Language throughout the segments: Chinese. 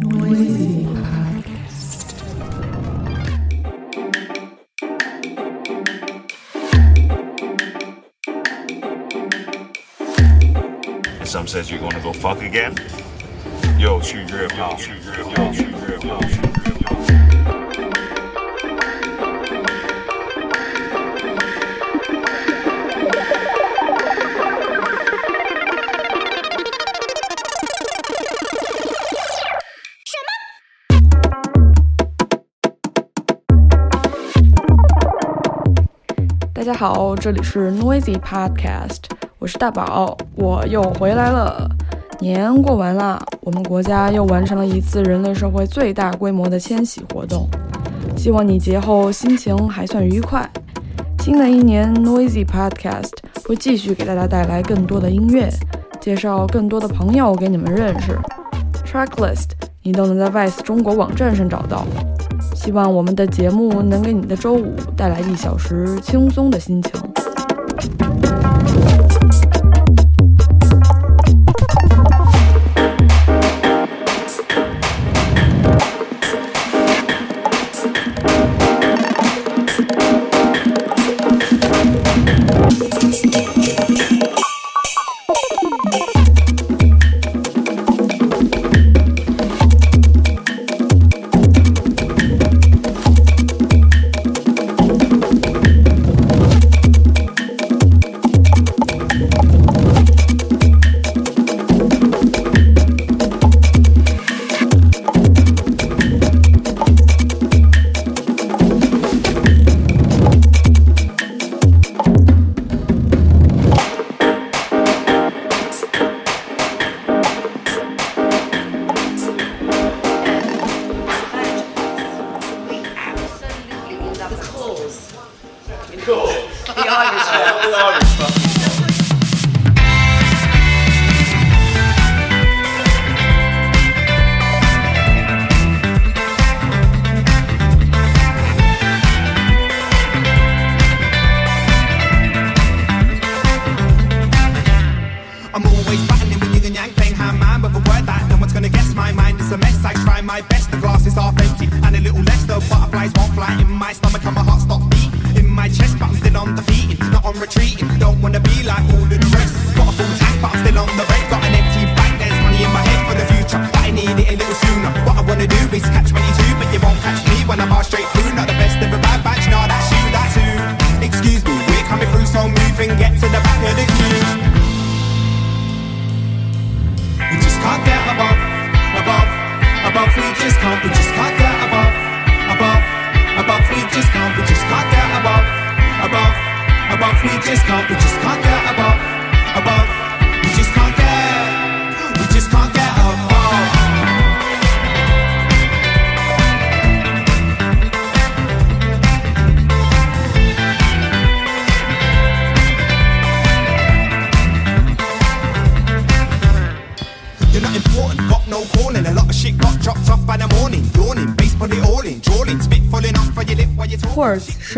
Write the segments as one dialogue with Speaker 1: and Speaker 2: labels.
Speaker 1: Noisy Podcast.
Speaker 2: Some says you're gonna go fuck again. Yo, chew grip, yo, shoot grip, yo, chew grip, yo,
Speaker 1: chew grip. 好，这里是 Noisy Podcast，我是大宝，我又回来了。年过完了，我们国家又完成了一次人类社会最大规模的迁徙活动。希望你节后心情还算愉快。新的一年，Noisy Podcast 会继续给大家带来更多的音乐，介绍更多的朋友给你们认识。Tracklist 你都能在 Vice 中国网站上找到。希望我们的节目能给你的周五带来一小时轻松的心情。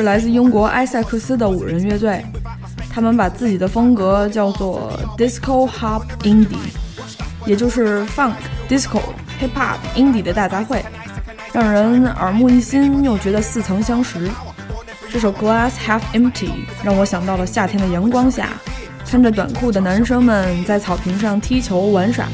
Speaker 1: 来自英国埃塞克斯的五人乐队，他们把自己的风格叫做 Disco Hop Indie，也就是 Funk、Disco、Hip Hop、Indie 的大杂烩，让人耳目一新又觉得似曾相识。这首 Glass Half Empty 让我想到了夏天的阳光下，穿着短裤的男生们在草坪上踢球玩耍。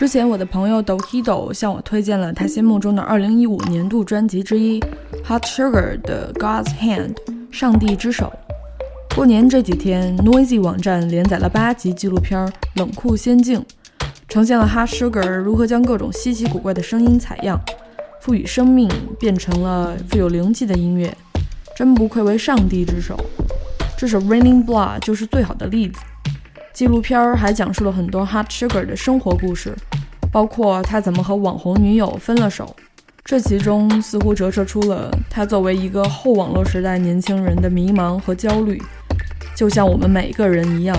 Speaker 1: 之前我的朋友 Dokido 向我推荐了他心目中的2015年度专辑之一 Hot Sugar 的 God's Hand 上帝之手。过年这几天，Noisy 网站连载了八集纪录片《冷酷仙境》，呈现了 Hot Sugar 如何将各种稀奇古怪的声音采样，赋予生命，变成了富有灵气的音乐，真不愧为上帝之手。这首《Raining Blood》就是最好的例子。纪录片还讲述了很多 Hot Sugar 的生活故事，包括他怎么和网红女友分了手。这其中似乎折射出了他作为一个后网络时代年轻人的迷茫和焦虑，就像我们每个人一样。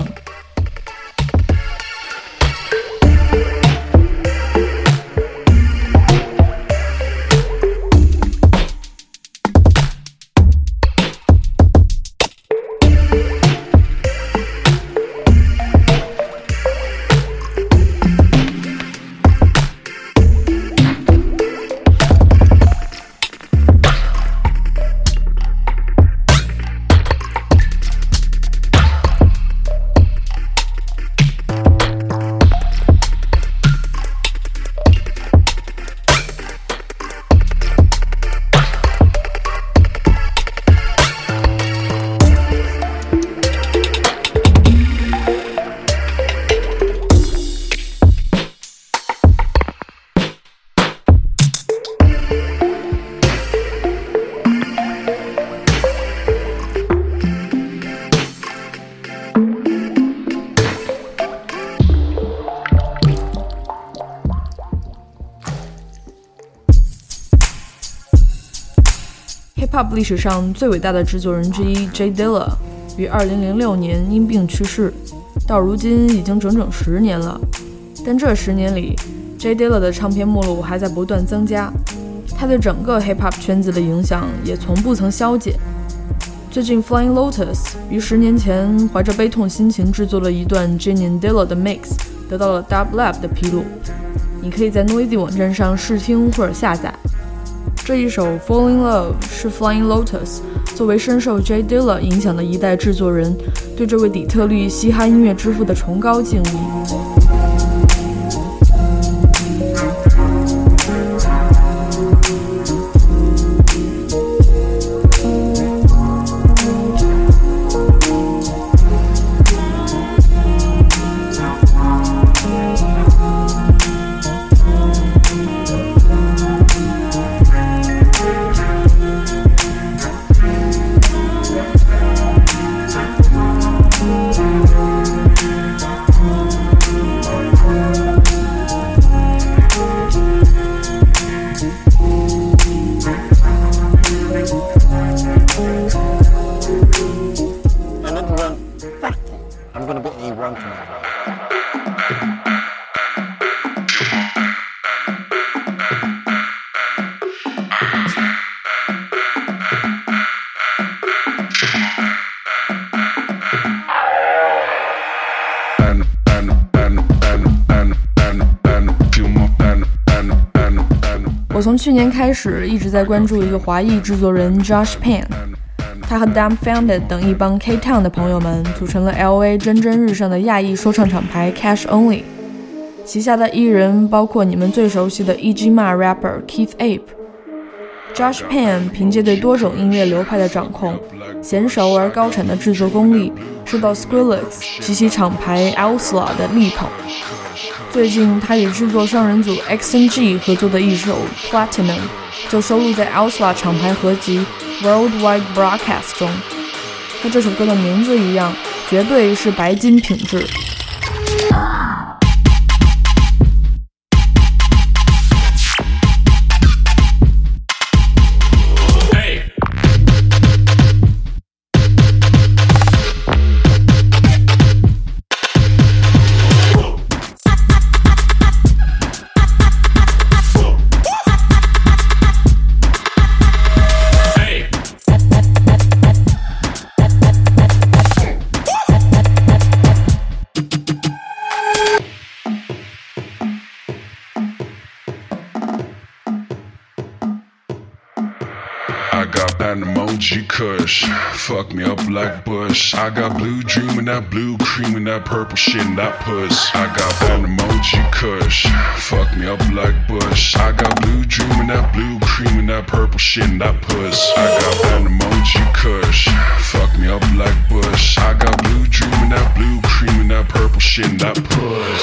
Speaker 1: 历史上最伟大的制作人之一 Jay Dilla 于2006年因病去世，到如今已经整整十年了。但这十年里，Jay Dilla 的唱片目录还在不断增加，他对整个 Hip-hop 圈子的影响也从不曾消减。最近，Flying Lotus 于十年前怀着悲痛心情制作了一段 Jenny Dilla 的 mix，得到了 Dub Lab 的披露。你可以在 Noisy 网站上试听或者下载。这一首《Falling Love》是 Flying Lotus 作为深受 J Dilla 影响的一代制作人，对这位底特律嘻哈音乐之父的崇高敬意。去年开始一直在关注一个华裔制作人 Josh Pan，他和 Dumbfounded 等一帮 K Town 的朋友们组成了 LA 蒸蒸日上的亚裔说唱厂牌 Cash Only，旗下的艺人包括你们最熟悉的 E.G.Ma rapper Keith Ape。Josh Pan 凭借对多种音乐流派的掌控，娴熟而高产的制作功力，受到 Skrillex 及其厂牌 Elsla 的力捧。最近，他与制作双人组 X N G 合作的一首 Platinum 就收录在 Elsa 厂牌合集 Worldwide Broadcast 中。和这首歌的名字一样，绝对是白金品质。
Speaker 3: Kush. Fuck me up like Bush. I got blue dream and that blue cream and that purple shit and that puss. I got that emoji kush. Fuck me up like Bush. I got blue dream and that blue cream and that purple shit and that puss. I got that emoji kush. Fuck me up like Bush. I got blue dream and that blue cream and that purple shit and that puss.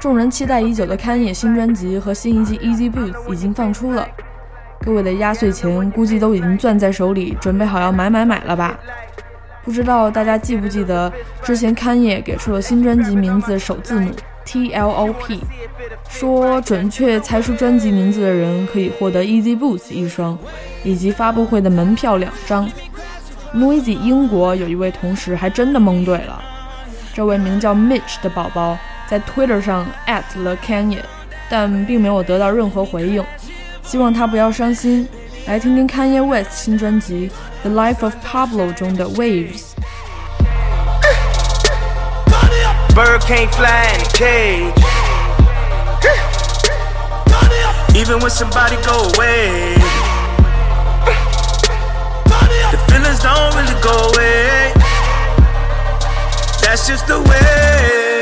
Speaker 1: 众人期待已久的勘野新专辑和新一季 Easy Boots 已经放出了，各位的压岁钱估计都已经攥在手里，准备好要买买买了吧？不知道大家记不记得之前勘野给出了新专辑名字首字母。T L O P，说准确猜出专辑名字的人可以获得 Easy Boots 一双，以及发布会的门票两张。Noisy 英国有一位同事还真的蒙对了，这位名叫 Mitch 的宝宝在 Twitter 上 at 了 Kanye，但并没有得到任何回应，希望他不要伤心。来听听 Kanye West 新专辑《The Life of Pablo》中的 Waves。
Speaker 4: Bird can't fly in a cage. Even when somebody go away, the feelings don't really go away. That's just the way.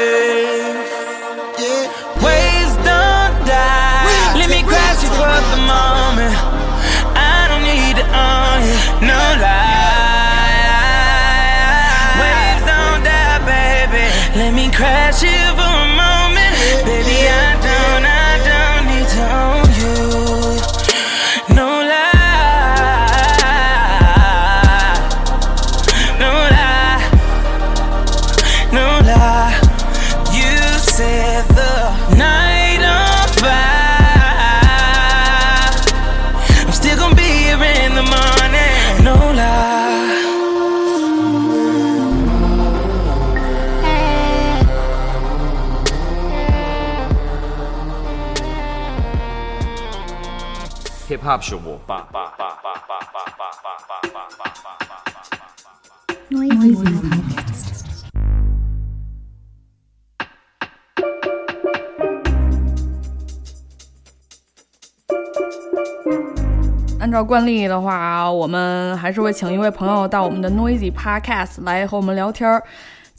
Speaker 1: 按照惯例的话，我们还是会请一位朋友到我们的 Noisy Podcast 来和我们聊天儿。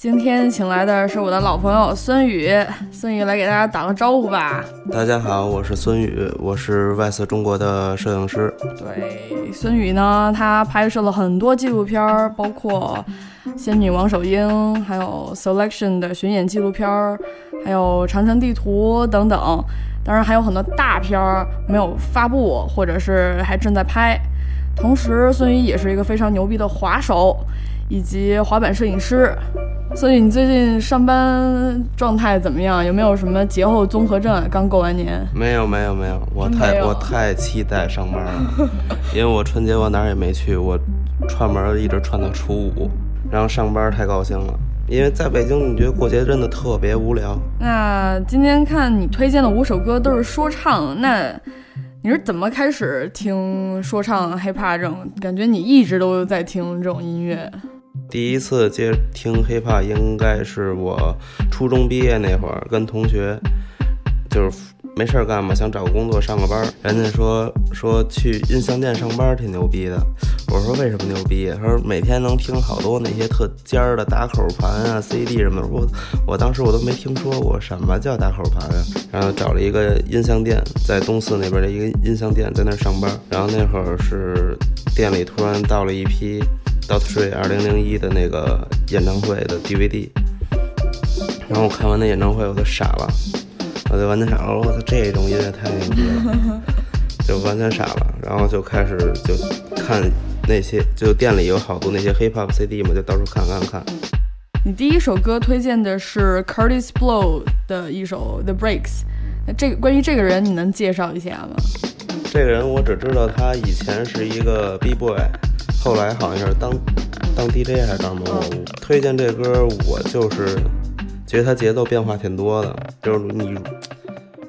Speaker 1: 今天请来的是我的老朋友孙宇，孙宇来给大家打个招呼吧。
Speaker 5: 大家好，我是孙宇，我是外色中国的摄影师。
Speaker 1: 对，孙宇呢，他拍摄了很多纪录片儿，包括《仙女王守英》，还有 Selection 的巡演纪录片儿，还有长城地图等等。当然还有很多大片儿没有发布，或者是还正在拍。同时，孙宇也是一个非常牛逼的滑手以及滑板摄影师。所以，你最近上班状态怎么样？有没有什么节后综合症啊？刚过完年。
Speaker 5: 没有没有没有，我太我太期待上班了，因为我春节我哪儿也没去，我串门一直串到初五，然后上班太高兴了，因为在北京你觉得过节真的特别无聊。
Speaker 1: 那今天看你推荐的五首歌都是说唱，那你是怎么开始听说唱 hiphop 这种？感觉你一直都在听这种音乐。
Speaker 5: 第一次接听 hiphop 应该是我初中毕业那会儿，跟同学就是没事儿干嘛，想找个工作上个班儿。人家说说去音像店上班挺牛逼的，我说为什么牛逼？他说每天能听好多那些特尖儿的打口盘啊、CD 什么的。我我当时我都没听说过什么叫打口盘啊。然后找了一个音像店，在东四那边的一个音像店，在那儿上班。然后那会儿是店里突然到了一批 Dot Dre 二零零一的那个演唱会的 DVD，然后我看完那演唱会我就傻了，我就完全傻了，我操，这种音乐太牛逼了，就完全傻了，然后就开始就看那些，就店里有好多那些 hip hop CD 嘛，就到处看看看。
Speaker 1: 你第一首歌推荐的是 Curtis Blow 的一首 The Breaks，那这个关于这个人你能介绍一下吗？
Speaker 5: 这个人我只知道他以前是一个 B boy，后来好像是当当 DJ 还是干嘛？我推荐这歌，我就是觉得他节奏变化挺多的，就是你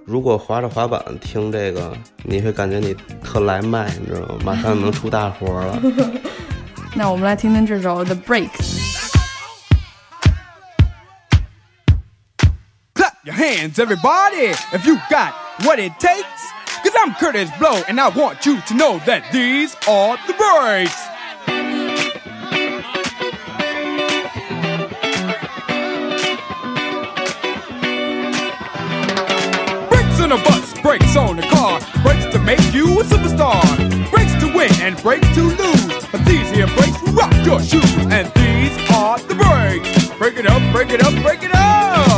Speaker 5: 如果滑着滑板听这个，你会感觉你特来麦，你知道吗？马上能出大活了。
Speaker 1: 那我们来听听这首 The Breaks。
Speaker 6: Clap your hands, everybody, if you got what it takes. Cause I'm Curtis Blow, and I want you to know that these are the breaks. A bus, brakes on a car, brakes to make you a superstar, brakes to win and brakes to lose. But these here brakes rock your shoes, and these are the brakes. Break it up, break it up, break it up.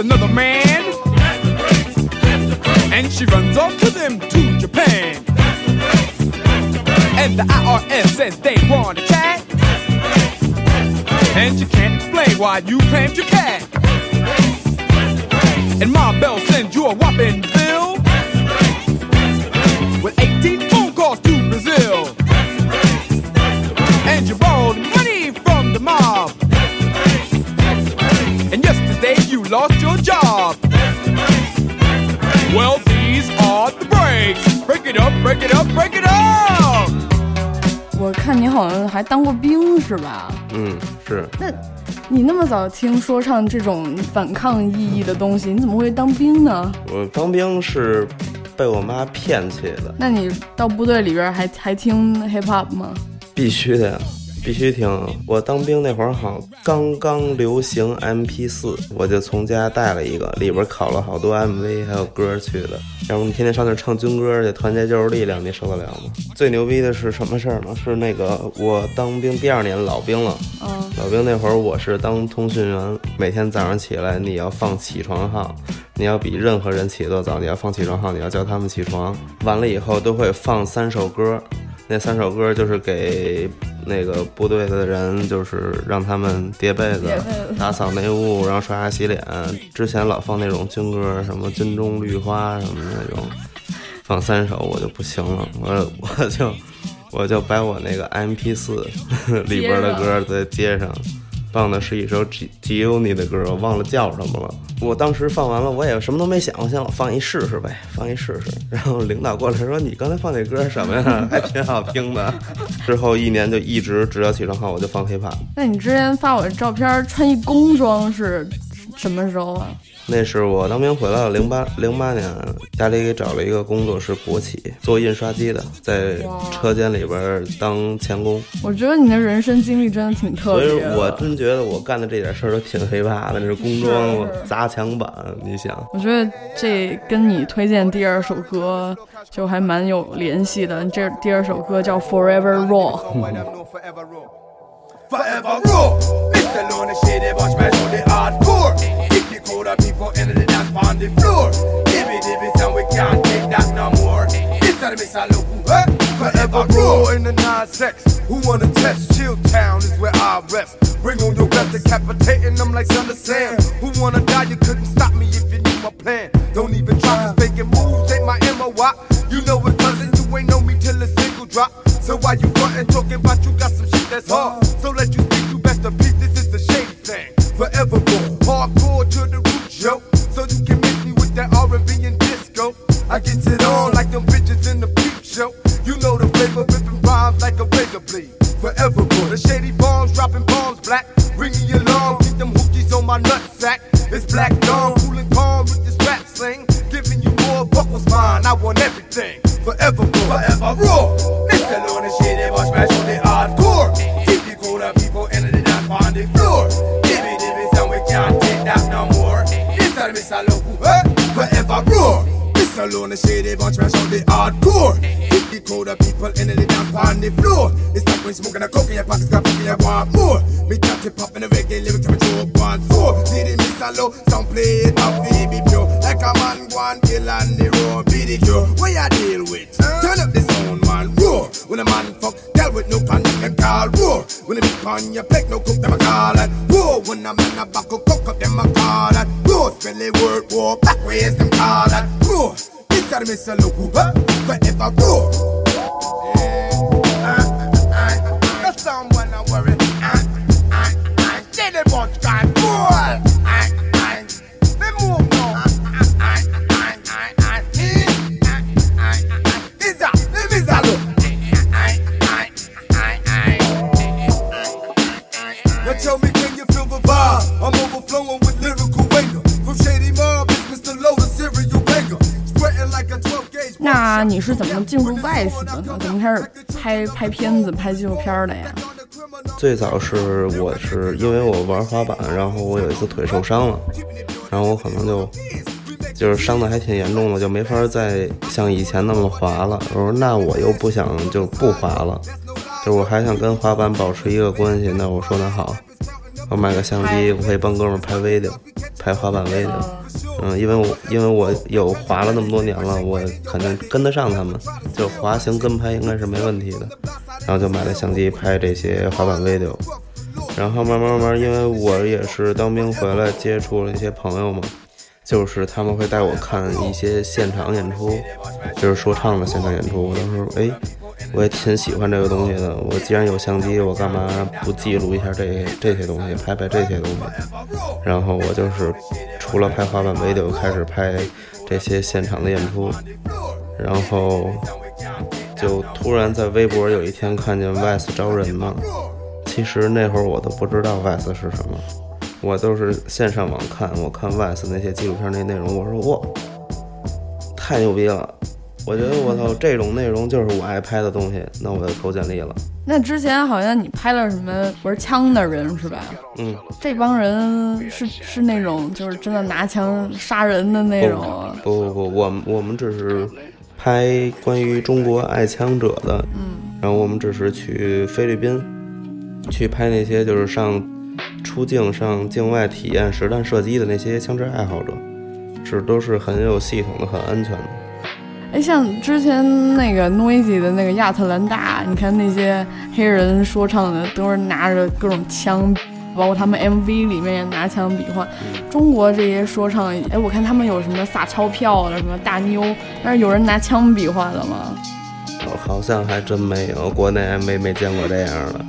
Speaker 6: another man. That's the grace, that's the grace. And she runs off to them to Japan. That's the grace, that's the grace. And the IRS says they want a cat. That's the grace, that's the grace. And you can't explain why you claimed your cat. That's the grace, that's the grace. And Ma Bell sends you a whopping. Break it up, it
Speaker 1: 我看你好像还当过兵是吧？
Speaker 5: 嗯，是
Speaker 1: 那你那么早听说唱这种反抗意义的东西，你怎么会当兵呢？
Speaker 5: 我当兵是被我妈骗去的，
Speaker 1: 那你到部队里边还还听 hip hop 吗？
Speaker 5: 必须的呀，必须听。我当兵那会儿好像刚刚流行 MP 四，我就从家带了一个，里边拷了好多 MV 还有歌去的。要不你天天上那儿唱军歌去，团结就是力量，你受得了吗？最牛逼的是什么事儿呢？是那个我当兵第二年老兵了，
Speaker 1: 嗯，
Speaker 5: 老兵那会儿我是当通讯员，每天早上起来你要放起床号，你要比任何人起得早，你要放起床号，你要叫他们起床。完了以后都会放三首歌，那三首歌就是给那个部队的人，就是让他们叠被子打扫内务，然后刷牙洗脸。之前老放那种军歌，什么军中绿花什么的那种，放三首我就不行了，我我就我就把我那个 MP 四 里边的歌再接上。放的是一首 G G U N I 的歌，我忘了叫什么了。我当时放完了，我也什么都没想，我想放一试试呗，放一试试。然后领导过来说：“你刚才放那歌什么呀？还挺好听的。”之后一年就一直只要起床后我就放 hiphop。
Speaker 1: 那你之前发我的照片穿一工装是什么时候啊？
Speaker 5: 那是我当兵回来了，零八零八年，家里给找了一个工作是国企，做印刷机的，在车间里边当钳工。
Speaker 1: 我觉得你的人生经历真的挺特别
Speaker 5: 所以
Speaker 1: 别。
Speaker 5: 我真觉得我干的这点事儿都挺黑怕的，那是工装
Speaker 1: 是
Speaker 5: 砸墙板，你想。
Speaker 1: 我觉得这跟你推荐第二首歌就还蛮有联系的。这第二首歌叫《Forever Raw》。
Speaker 6: Forever raw. Mr. Lone shady bunch, man, show the hardcore. The colder people the dance on the floor. Dibby dibby, son, we can't take that no more. It's time Mr. Mr. Look, huh? Forever raw in the nonsense. Who wanna test? Chill town is where I rep. Bring on your best, decapitating them like Son of Sam. Who wanna die? You couldn't stop me if you knew my plan. Don't even try, cause faking moves ain't my MOI. You know it, cousin, you ain't know me till a single drop. So why you frontin' talking about you got some shit that's hard? I get it on like them bitches in the peep show. You know the flavor, ripping rhymes like a razor blade. Forever born, the shady bombs dropping bombs black. Bring me along, keep them hookies on my nutsack. It's black dawn, cool and calm with this rap sling. Giving you more buckles mine, I want everything. Forever born, forever raw. Mr. Lone and shady bunch, man, show the hardcore. Keep the colder people in the dance on the floor. It's like when smoking a coke in your pockets, got fucking you want more. Me touch it pop in the reggae, lyrics to me throw one four. See the Mr. Low, some play it off, baby pure. Like a man one kill on the road, be the cure. What you deal with? Turn up the sound, man, roar. When a man fuck, tell with no panic and call roar. When a big on your plate, no cook them a call it. Roar. When a man a back, cook up them a call it. Roar. Spell the word war, back ways them call it. Roar. Carmen Saloku, huh? Forever roar.
Speaker 1: 那你是怎么进入 Vice 的呢？怎么开始拍拍片子、拍纪录片的呀？
Speaker 5: 最早是我是因为我玩滑板，然后我有一次腿受伤了，然后我可能就就是伤的还挺严重的，就没法再像以前那么滑了。我说那我又不想就不滑了，就我还想跟滑板保持一个关系。那我说那好，我买个相机，我可以帮哥们拍 video，拍滑板 video。嗯，因为我因为我有滑了那么多年了，我肯定跟得上他们，就滑行跟拍应该是没问题的。然后就买了相机拍这些滑板 video。然后慢慢慢慢，因为我也是当兵回来接触了一些朋友嘛，就是他们会带我看一些现场演出，就是说唱的现场演出。我当时哎，我也挺喜欢这个东西的。我既然有相机，我干嘛不记录一下这这些东西，拍拍这些东西？然后我就是除了拍滑板唯独开始拍这些现场的演出。然后就突然在微博有一天看见 VICE 招人嘛。其实那会儿我都不知道 VICE 是什么，我都是线上网看，我看 VICE 那些纪录片那内容，我说哇，太牛逼了！我觉得我操，这种内容就是我爱拍的东西，那我就投简历了。
Speaker 7: 那之前好像你拍了什么玩枪的人是吧？
Speaker 5: 嗯，
Speaker 7: 这帮人是是那种就是真的拿枪杀人的那种啊？
Speaker 5: 不不不，我们我们只是拍关于中国爱枪者的，
Speaker 7: 嗯，
Speaker 5: 然后我们只是去菲律宾。去拍那些就是上出境上境外体验实弹射击的那些枪支爱好者，是都是很有系统的、很安全的。
Speaker 7: 哎，像之前那个 Noisy 的那个亚特兰大，你看那些黑人说唱的都是拿着各种枪，包括他们 MV 里面也拿枪比划。中国这些说唱，哎，我看他们有什么撒钞票的，什么大妞，但是有人拿枪比划的吗？
Speaker 5: 好像还真没有，国内没没见过这样的。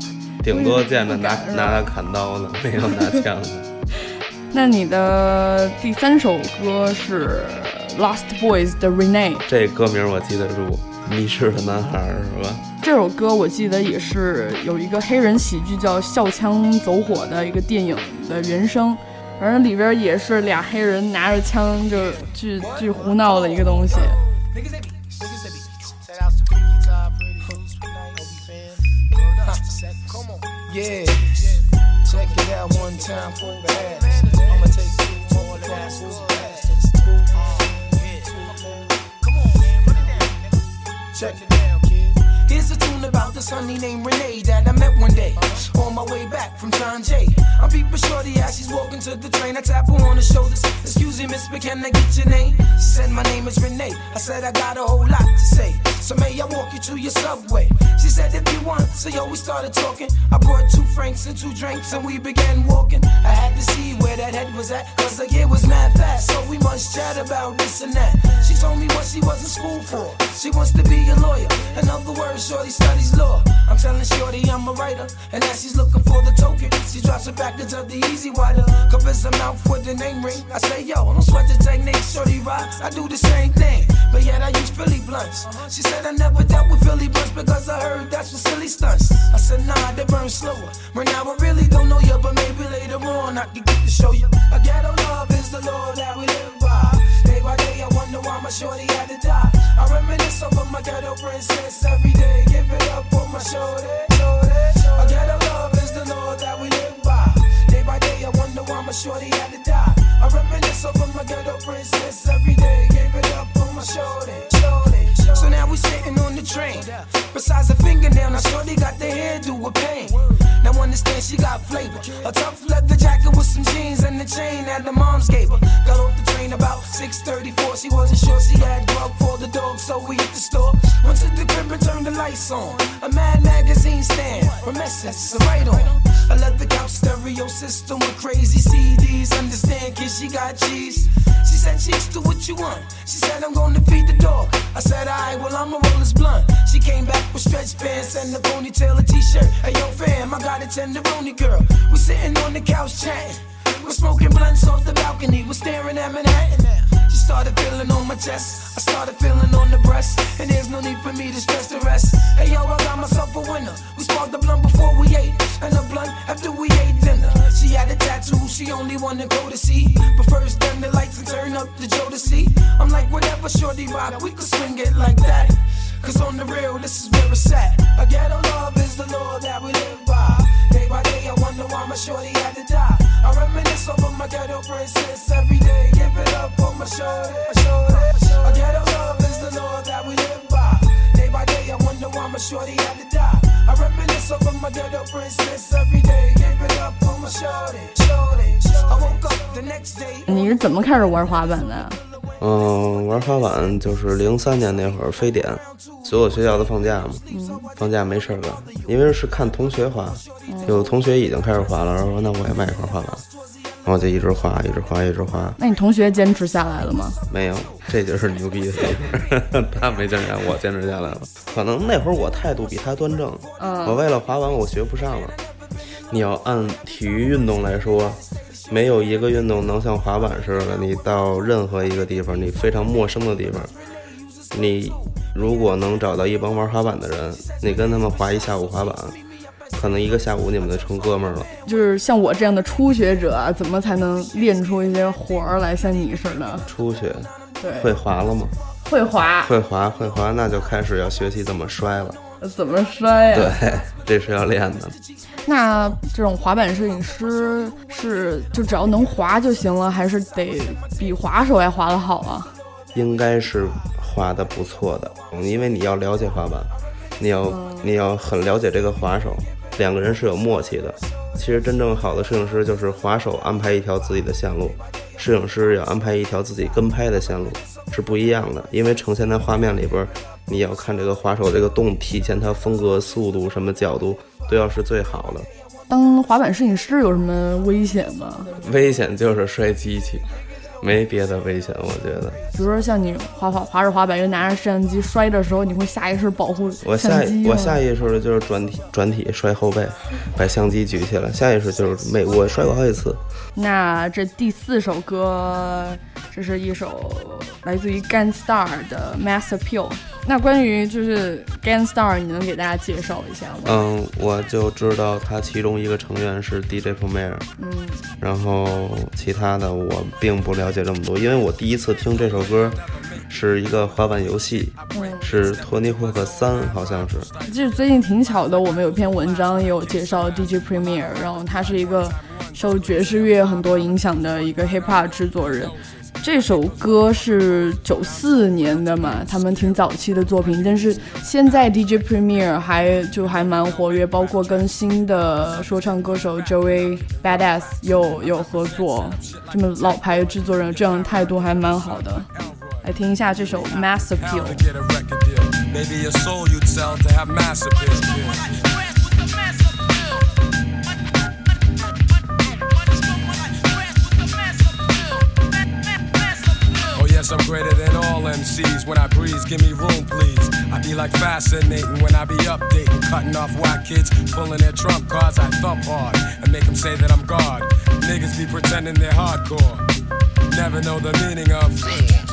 Speaker 5: 顶多见着拿拿砍刀的，没有拿枪的。
Speaker 7: 那你的第三首歌是 Lost Boys 的 Renee，
Speaker 5: 这歌名我记得住，迷失的男孩是吧？
Speaker 7: 这首歌我记得也是有一个黑人喜剧叫《笑枪走火》的一个电影的原声，反正里边也是俩黑人拿着枪，就巨巨胡闹的一个东西。Check it tune about this honey named Renee that I met one day on my way back from John Jay. I'm peeping shorty as she's walking to the train. I tap her on the shoulders. Excuse me, miss, but can I get your name? She said, My name is Renee. I said, I got a whole lot to say. So may I walk you to your subway? She said, If you want. So yo, we started talking. I brought two francs and two drinks and we began walking. I had to see where that head was at. Cause the year was mad fast. So we must chat about this and that. She told me what she was in school for. She wants to be a lawyer. In other words, Shorty studies law. I'm telling Shorty I'm a writer. And as she's looking for the token, she drops it back into the easy wider. Covers her mouth with the name ring. I say, yo, don't sweat the technique, Shorty rocks. I do the same thing. But yet I use Philly blunts. She said I never dealt with Philly blunts because I heard that's for silly stunts. I said, nah, they burn slower. Right now I really don't know you, but maybe later on I can get to show you. A ghetto love is the law that we live by. Day by day I wonder why my shorty had to die. I reminisce over my ghetto princess every day. Give it up for my shorty. A ghetto love is the law that we live by. Day by day I wonder why my shorty had to die. I reminisce over my ghetto princess every day. Give it up for my shorty. So now we sitting on the train. Besides a fingernail, I now shorty got the hairdo with pain. Now understand she got flavor. A tough leather jacket with some jeans and the chain that the moms gave her. Got off the train about 6:34. She wasn't sure she had grub for the dog, so we hit the store. Went to the crib and turned the lights on. A Mad magazine stand from Essence, right on. I left the couch stereo system with crazy CDs. Understand, kid, she got cheese. She said, Cheeks, do what you want. She said, I'm gonna feed the dog. I said, Alright, well, I'ma roll this blunt. She came back with stretch pants and a ponytail, a t shirt. Hey, yo, fam, I got a tenderoni girl. We sitting on the couch chatting. We're smoking blunts off the balcony. We're staring at Manhattan. She started feeling on my chest. I started feeling on the breast. And there's no need for me to stress the rest. Hey, yo, I got myself a winner. We sparked the blunt before we ate. And the blunt after we ate dinner. She had a tattoo, she only wanna go to see. But first, dim the lights and turn up the Joe to see. I'm like, whatever, shorty rock, we could swing it like that. Cause on the real, this is where it's at. A ghetto love is the law that we live by. Day by day, I wonder why my shorty had to die. I reminisce over my ghetto princess every day. Give it up for my shorty. A ghetto love is the law that we live by. Day by day, I wonder why my shorty had to die. I
Speaker 8: I reminisce over my ghetto princess every day. Gave it up for my shorty, shorty. I woke up the next day.
Speaker 1: 你是怎么开始玩滑板的呀？
Speaker 5: 嗯，玩滑板就是零三年那会儿，非典，所有学校都放假嘛，放假没事儿干，因为是看同学滑，有同学已经开始滑了，然后说那我也买一块儿滑板，然后就一直滑，一直滑，一直滑，
Speaker 1: 那你同学坚持下来了吗？
Speaker 5: 没有，这就是牛逼的地方，他没坚持我坚持下来了。可能那会儿我态度比他端正，我为了滑板我学不上了。你要按体育运动来说，没有一个运动能像滑板似的，你到任何一个地方，你非常陌生的地方，你如果能找到一帮玩滑板的人，你跟他们滑一下午滑板，可能一个下午你们就成哥们儿了。
Speaker 1: 就是像我这样的初学者啊，怎么才能练出一些活儿来，像你似的？
Speaker 5: 初学
Speaker 1: 对，
Speaker 5: 会滑了吗？
Speaker 1: 会滑，
Speaker 5: 会滑，会滑，那就开始要学习怎么摔了。
Speaker 1: 怎么摔呀、
Speaker 5: 对，这是要练的。
Speaker 1: 那这种滑板摄影师是就只要能滑就行了，还是得比滑手还滑得好啊？
Speaker 5: 应该是滑的不错的，嗯因为你要了解滑板，你要你要很了解这个滑手，两个人是有默契的。其实真正好的摄影师就是滑手安排一条自己的线路，摄影师要安排一条自己跟拍的线路，是不一样的。因为呈现在画面里边，你要看这个滑手这个动，体现他风格、速度、什么角度都要是最好的。
Speaker 1: 当滑板摄影师有什么危险吗？
Speaker 5: 危险就是摔机器，没别的危险，我觉得。
Speaker 1: 比如说像你滑滑滑着滑板又拿着摄像机摔的时候，你会下意识保护
Speaker 5: 我下我下意识的就是转体转体摔后背，把相机举起来，下意识就是没我摔过好几次。
Speaker 1: 那这第四首歌，这是一首来自于 Gangstar 的 Mass Appeal。那关于就是 Gangstar，你能给大家介绍一下吗？
Speaker 5: 嗯，我就知道他其中一个成员是 DJ Premier，
Speaker 1: 嗯，
Speaker 5: 然后其他的我并不了解这么多，因为我第一次听这首歌是一个滑板游戏，是托尼霍克三，好像是。
Speaker 1: 就是最近挺巧的，我们有篇文章也有介绍 DJ Premier，然后他是一个受爵士乐很多影响的一个 hip hop 制作人。这首歌是九四年的嘛，他们挺早期的作品，但是现在 DJ Premier 还就还蛮活跃，包括跟新的说唱歌手 Joey Badass 有有合作，这么老牌的制作人，这样的态度还蛮好的。来听一下这首 Mass Appeal。
Speaker 8: I'm greater than all MCs. When I breeze, give me room, please. I be like fascinating when I be updating, cutting off white kids, pulling their trump cards. I thump hard and make them say that I'm God. Niggas be pretending they're hardcore. Never know the meaning of.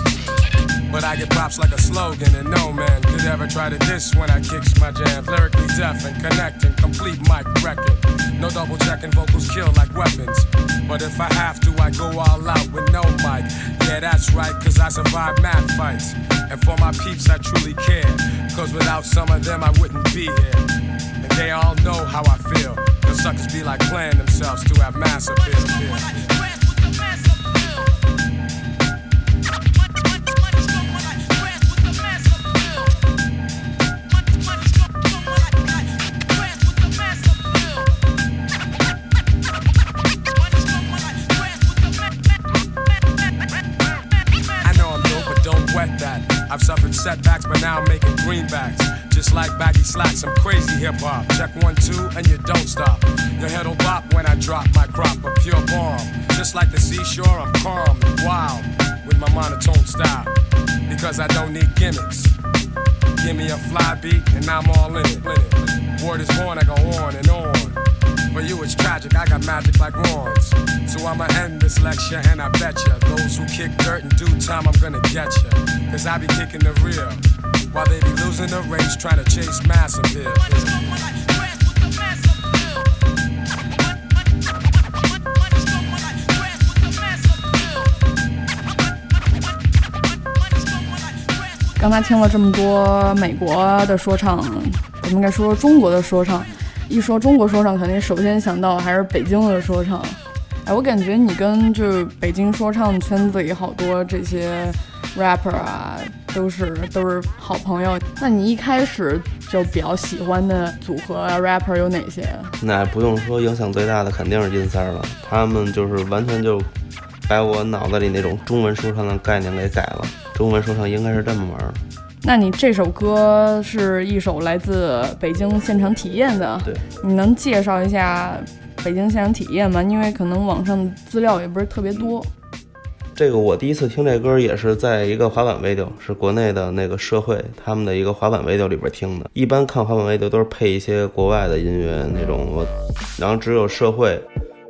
Speaker 8: But I get props like a slogan, and no man could ever try to diss when I kicks my jam. Lyrically deaf and connecting, complete mic wrecking. No double checking, vocals kill like weapons. But if I have to, I go all out with no mic. Yeah, that's right, cause I survive mad fights. And for my peeps, I truly care. Cause without some of them, I wouldn't be here. And they all know how I feel. Cause suckers be like playing themselves to have mass appeal. I've suffered setbacks, but now I'm making greenbacks. Just like baggy slacks, I'm crazy hip hop. Check one, two, and you don't stop. Your head'll bop when I drop my crop of pure bomb. Just like the seashore, I'm calm and wild with my monotone style. Because I don't need gimmicks. Give me a fly beat, and I'm all in it. Word is born, I go on and on. For you it's tragic, I got magic like wands. So I'ma end this lecture and I bet ya Those who kick dirt in due time I'm gonna get ya Cause I be kicking the real While they be losing the race trying to chase mass appeal
Speaker 1: Mass 刚才听了这么多美国的说唱，咱们应该说说中国的说唱。 一说中国说唱，肯定首先想到还是北京的说唱。哎，我感觉你跟就是北京说唱圈子里好多这些 rapper 啊，都是都是好朋友。那你一开始就比较喜欢的组合 rapper 有哪些？
Speaker 5: 那不用说，影响最大的肯定是阴三儿了。他们就是完全就把我脑子里那种中文说唱的概念给改了。中文说唱应该是这么玩儿。
Speaker 1: 那你这首歌是一首来自北京现场体验的，
Speaker 5: 对，
Speaker 1: 你能介绍一下北京现场体验吗？因为可能网上资料也不是特别多。
Speaker 5: 这个我第一次听这歌也是在一个滑板 video，是国内的那个社会他们的一个滑板 video 里边听的。一般看滑板 video 都是配一些国外的音乐那种，我，然后只有社会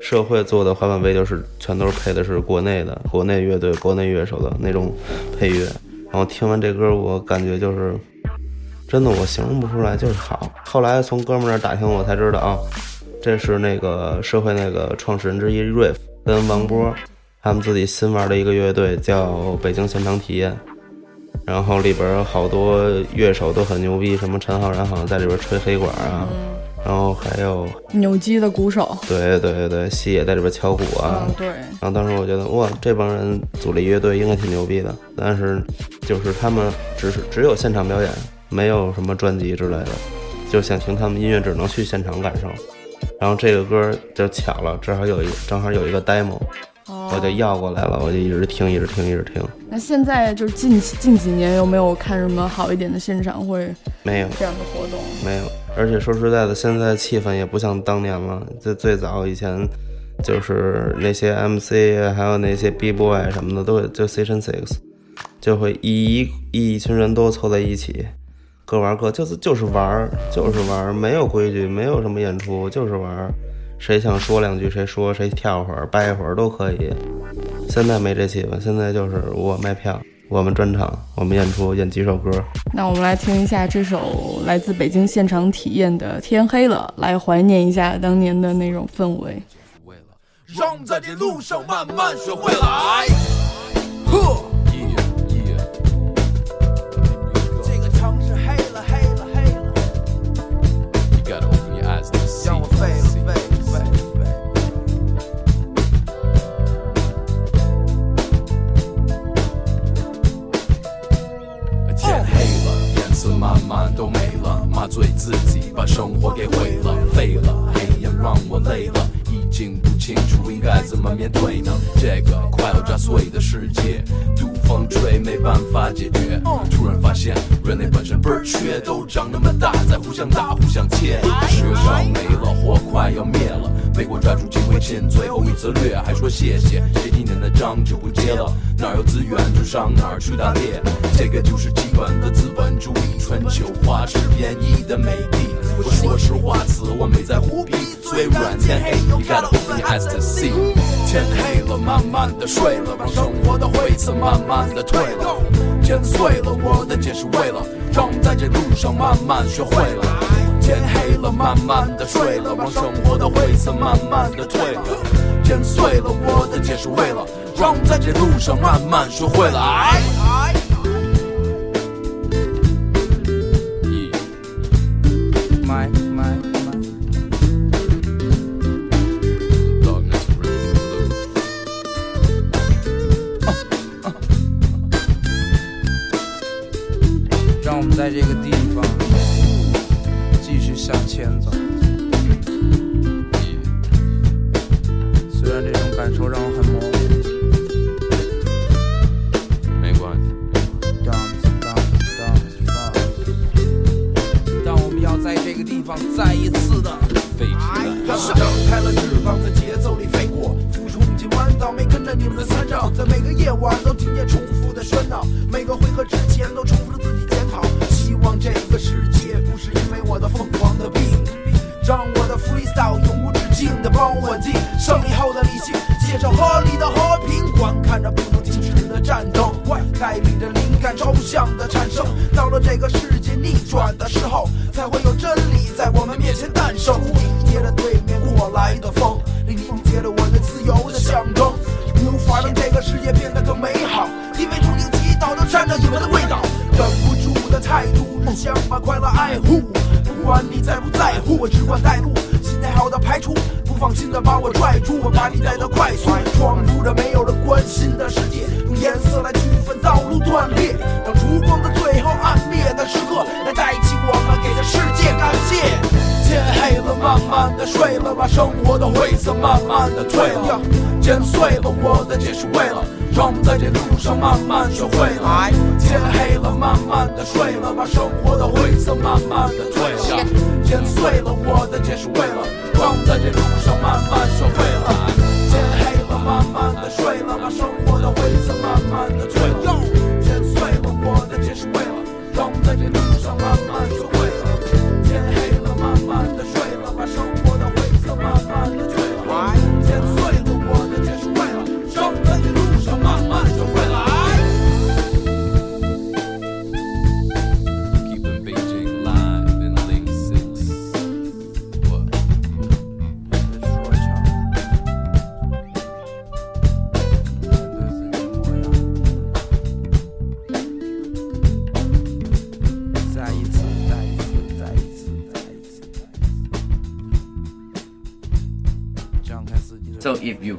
Speaker 5: 社会做的滑板 video 是全都是配的是国内的国内乐队、国内乐手的那种配乐。然后听完这歌，我感觉就是真的，我形容不出来，就是好。后来从哥们儿那打听，我才知道啊，这是那个社会那个创始人之一 Riff 跟王波他们自己新玩的一个乐队，叫北京现场体验。然后里边好多乐手都很牛逼，什么陈浩然好像在里边吹黑管啊，然后还有
Speaker 1: 扭机的鼓手，
Speaker 5: 对对对对，西野在里边敲鼓啊。
Speaker 1: 嗯，对。
Speaker 5: 然后当时我觉得哇，这帮人组了一乐队应该挺牛逼的，但是就是他们只是只有现场表演，没有什么专辑之类的，就想听他们音乐只能去现场感受。然后这个歌就巧了，正好有一正好有一个 demo，
Speaker 1: 哦
Speaker 5: 我就要过来了，我就一直听一直听一直听，
Speaker 1: 那现在就是近近几年有没有看什么好一点的现场会
Speaker 5: 没有
Speaker 1: 这样的活动？
Speaker 5: 没有，而且说实在的，现在气氛也不像当年了，就最早以前。就是那些 MC 还有那些 B boy 什么的，都就 Session Six，就会一一一群人都凑在一起，各玩各，就是就是玩，就是玩，没有规矩，没有什么演出，就是玩，谁想说两句谁说，谁跳会儿掰一会儿都可以。现在没这气氛，现在就是我卖票，我们专场，我们演出演几首歌。
Speaker 1: 那我们来听一下这首来自北京现场体验的《天黑了》，来怀念一下当年的那种氛围。
Speaker 9: 让我们在这路上慢慢学会来。呵，这个
Speaker 10: 快要炸碎的世界，赌风吹没办法解决。突然发现人类本身倍儿缺，都长那么大，在互相打互相切，石油烧没了，火快要灭了。被我抓住机会进最后一次略，还说谢谢，谁今年的账就不接了。哪有资源就上哪儿去打猎，这个就是基本的资本主义，春秋花痴便宜的美丽。我说实话，此我没在胡逼，嘴软天黑，You gotta open your eyes to see。天黑了，慢慢的睡了，让生活的灰尘慢慢的退了。天碎了，我的解释为了让我们在这路上慢慢学会了。天黑了，慢慢的睡了，让生活的灰
Speaker 4: 色慢慢的褪了。天碎了，我的解释为了让我们在这路上慢慢学会了
Speaker 11: 爱。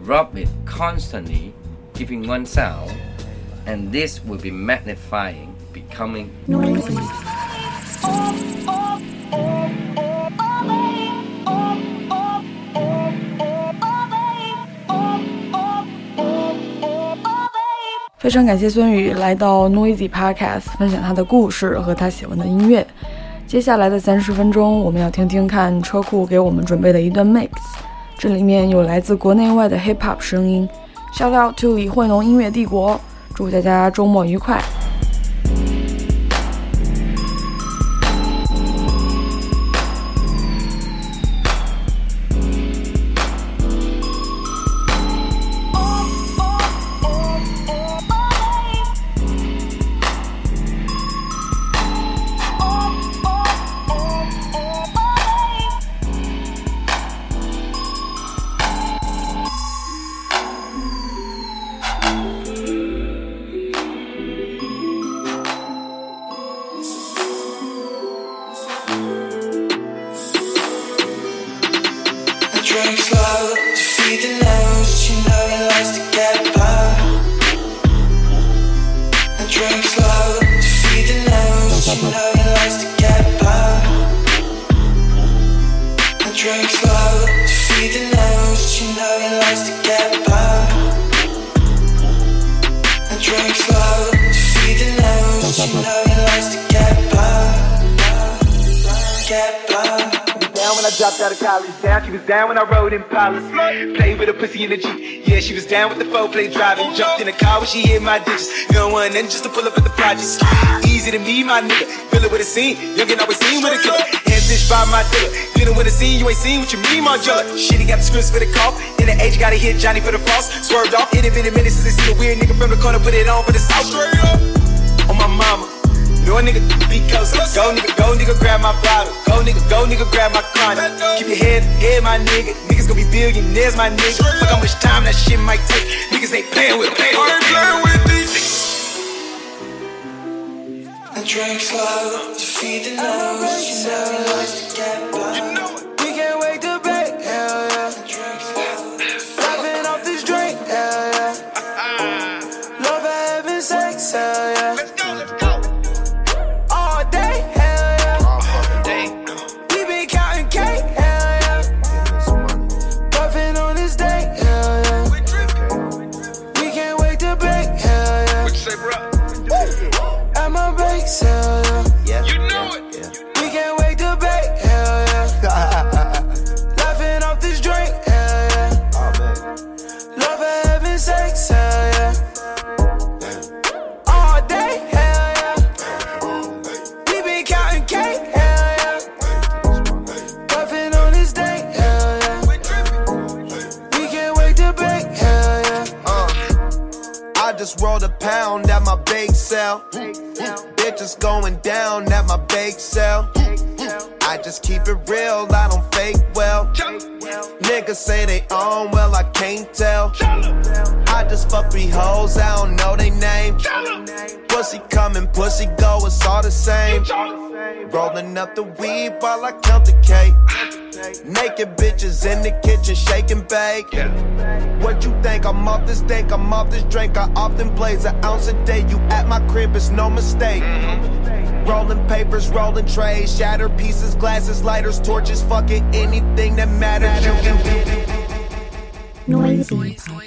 Speaker 11: Rub it constantly, giving one sound, and this will be magnifying, becoming noisy.
Speaker 12: 非常感谢孙宇来到 Noisy Podcast 分享他的故事和他喜欢的音乐。接下来的三十分钟，我们要听听看车库给我们准备的一段 mix，这里面有来自国内外的 hip hop 声音。Shout out to 以惠农音乐帝国，祝大家周末愉快。
Speaker 9: Played with a pussy in the Jeep. Yeah, she was down with the four play driving. Jumped in the car when she hit my digits. One and just to pull up at the projects. Easy to me, my nigga. Fill it with a scene. Young and always seen with a killer. Hand stitched by my dealer. Feeling with a scene, you ain't seen what you mean, my jeweler. Shit, he got the scripts for the call. In the age, gotta hit Johnny for the false. Swerved off. It had been a minute since they see a weird nigga from the corner. Put it on for the south. On my mama. No nigga be close. Go nigga, go nigga, grab my bottle. Go nigga, go nigga, grab my condom. Keep your head, head, my nigga. Niggas gonna be billionaires, my nigga. Look how much time that shit might take. Niggas ain't playing with, playing with, playing with these.
Speaker 13: I drink slow to feed the nose. You know he to get by.
Speaker 4: We can't wait to bake, hell yeah.
Speaker 13: I.
Speaker 4: Laughing off this drink, hell yeah. Love for heaven's sakes, hell yeah.
Speaker 14: Bitches going down at my bake sale. I just keep it real, I don't fake well. Niggas say they own, well, I can't tell. I just fuck three hoes, I don't know they name. Pussy coming, pussy go, it's all the same. Rolling up the weed while I count the cake. Naked bitches in the kitchen shaking bake. What you think? I'm off this dank, I'm off this drink. I often blaze an ounce a day. You at my crib, it's no mistake. Mm-hmm. Rolling papers, rolling trays, shattered pieces, glasses, lighters, torches, fucking anything that matters. You can do.
Speaker 15: Noisy.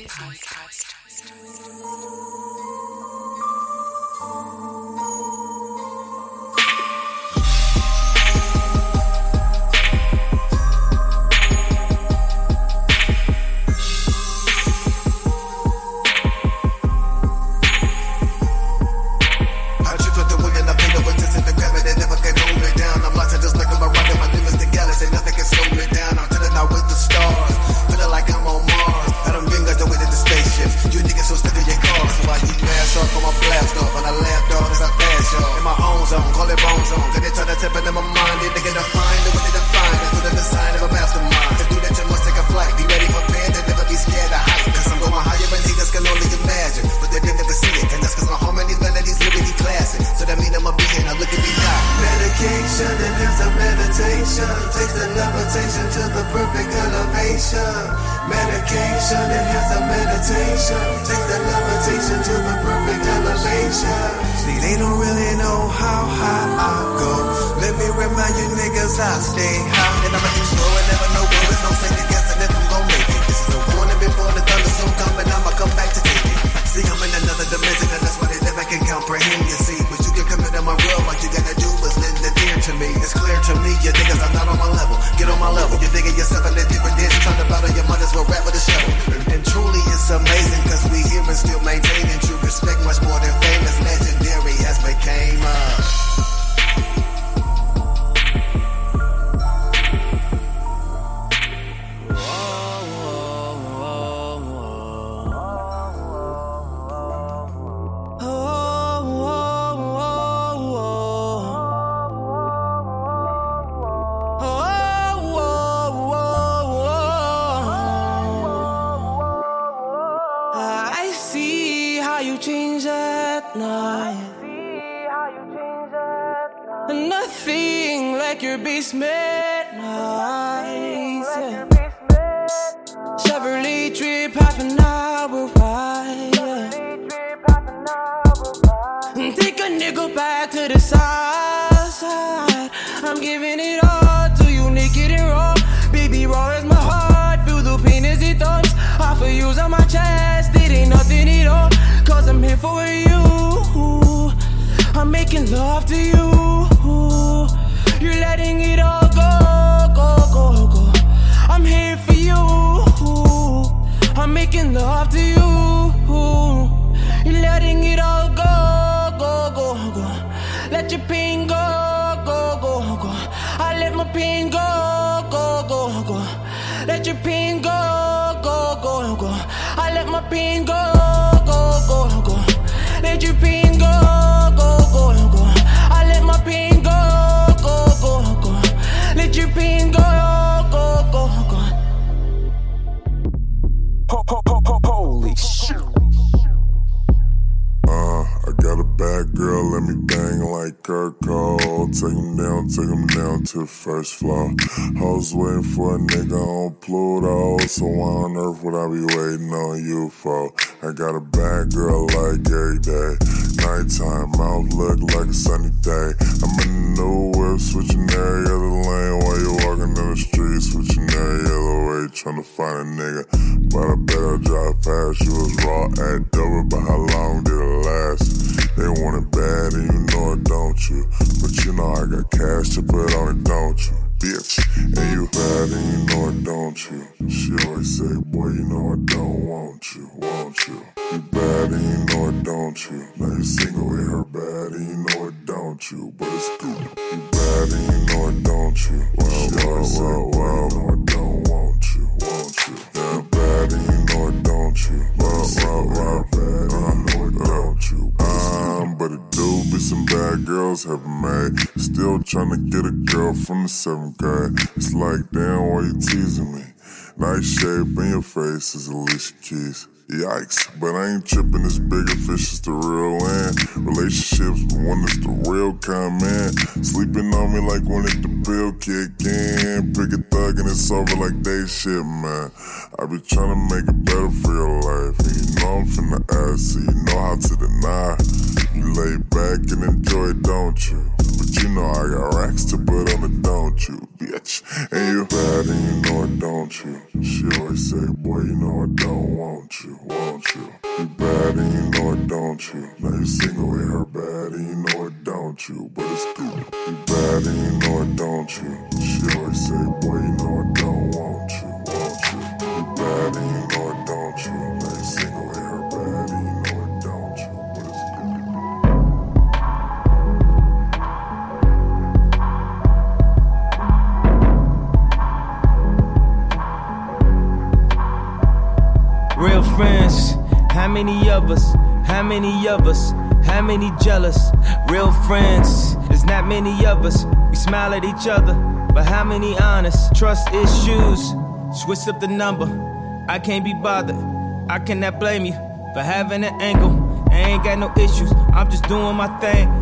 Speaker 4: Change at night. Nothing like your basement nights. yeah. Chevrolet trip, half an hour ride. Take a nigga back to the side. I'm giving for you. I'm making love to you. You're letting it all go, go, go, go. I'm here for you. I'm making love to you. You're letting it all go, go, go, go. Let your pain go, go, go, go. I let my pain go, go, go, go. Let your pain go, go, go, go. I let my pain go
Speaker 16: you be? Kirk Cole. Take him down, take him down to the first floor. Hoes waiting for a nigga on Pluto. So why on earth would I be waiting on you for? I got a bad girl like every day. Nighttime, mouth look like a sunny day. I'm in the new whip, switching every other lane while you walking down the street, switching every other way, trying to find a nigga. But I better drive fast. You was raw at double, but how long did it last? They want it bad and you know it, don't you? But you know I got cash to put on it, don't you? Bitch, and you bad and you know it, don't you? She always say, boy, you know I don't want you, want you? You bad and you know it, don't you? Now you single with her bad and you know it, don't you? But it's cool. You bad and you know it, don't you? Well, well, well, well, you know I don't want you, want girls have made. Still trying to get a girl from the seventh grade. It's like, damn, why you teasing me? Nice shape in your face is Alicia Keys. Yikes, but I ain't tripping, this bigger fish is the real land. Relationships, one is the real kind, man. Sleeping on me like when it the bill kick in. Pick a thug and it's over like they shit, man. I be trying to make it better for your life. And you know I'm finna ask, so you know how to deny. You lay back and enjoy it, don't you? But you know I got racks to put on it, don't you, bitch? And you bad and you know it, don't you? She always say, boy, you know I don't want you, want you. You bad and you know it, don't you? Now you single with her bad and you know it, don't you? But it's cool. You bad and you know it, don't you? She always say, boy, you know I don't want you, want you. You bad and you know it, don't you?
Speaker 17: Friends, how many of us? How many of us? How many jealous? Real friends, there's not many of us. We smile at each other, but how many honest? Trust issues, switch up the number. I can't be bothered. I cannot blame you for having an angle. I ain't got no issues. I'm just doing my thing.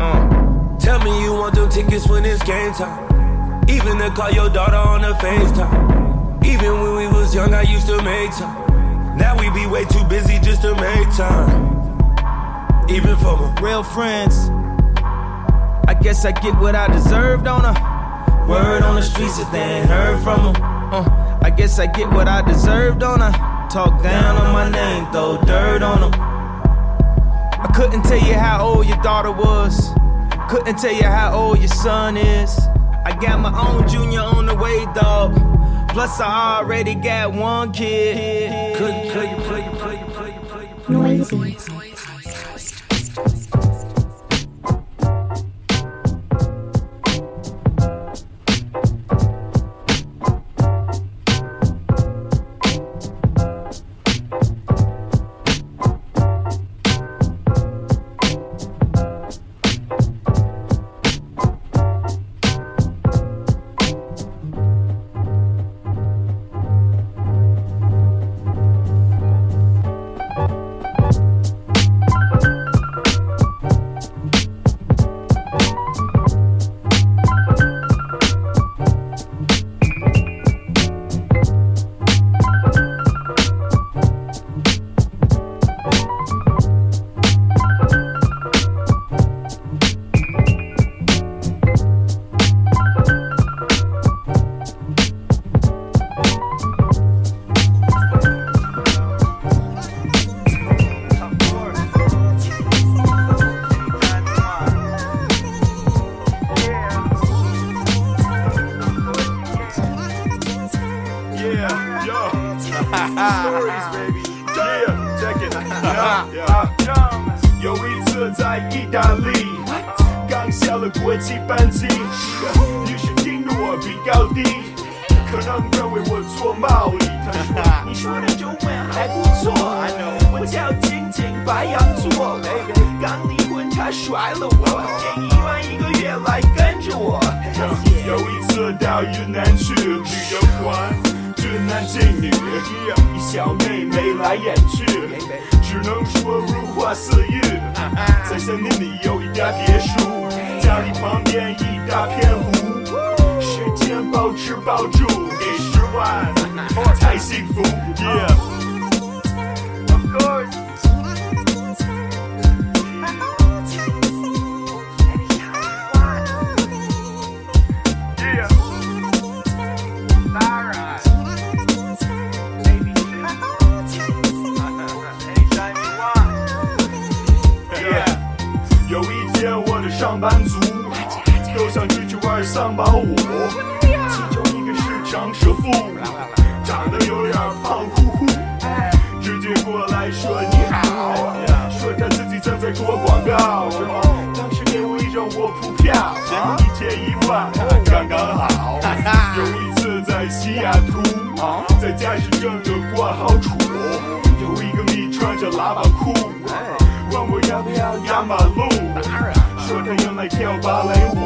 Speaker 17: Uh.
Speaker 15: Tell me you want them tickets when it's game time. Even to call your daughter on the FaceTime. Even when we was young, I used to make time. Now we be way too busy just to make time. Even for my
Speaker 17: real friends. I guess I get what I deserved on her. Word on the streets if they ain't heard from them. Uh, I guess I get what I deserved on her. Talk down on my name, throw dirt on them. I couldn't tell you how old your daughter was. Couldn't tell you how old your son is. I got my own junior on the way, dog. Plus, I already got one kid.
Speaker 18: Noisy.
Speaker 19: 晶，白羊座，刚离婚，他甩了我，给你一万一个月来跟着我。有一次到云南去旅游团。俊男劲女，小妹眉来眼去，只能说如花似玉。在森林里有一家别墅，家里旁边一大片湖，时间包吃包住，给十万太幸福。上班族都想出去玩桑巴舞，其中一个是长舌妇，长得有点胖乎乎，直接过来说你好，说他自己正在做广告。当时给我一张卧铺票，一天一万，刚刚好。有一次在西雅图，在驾驶证的挂号处，有一个你穿着喇叭裤，问我要不要压马路，说他用来跳芭蕾舞，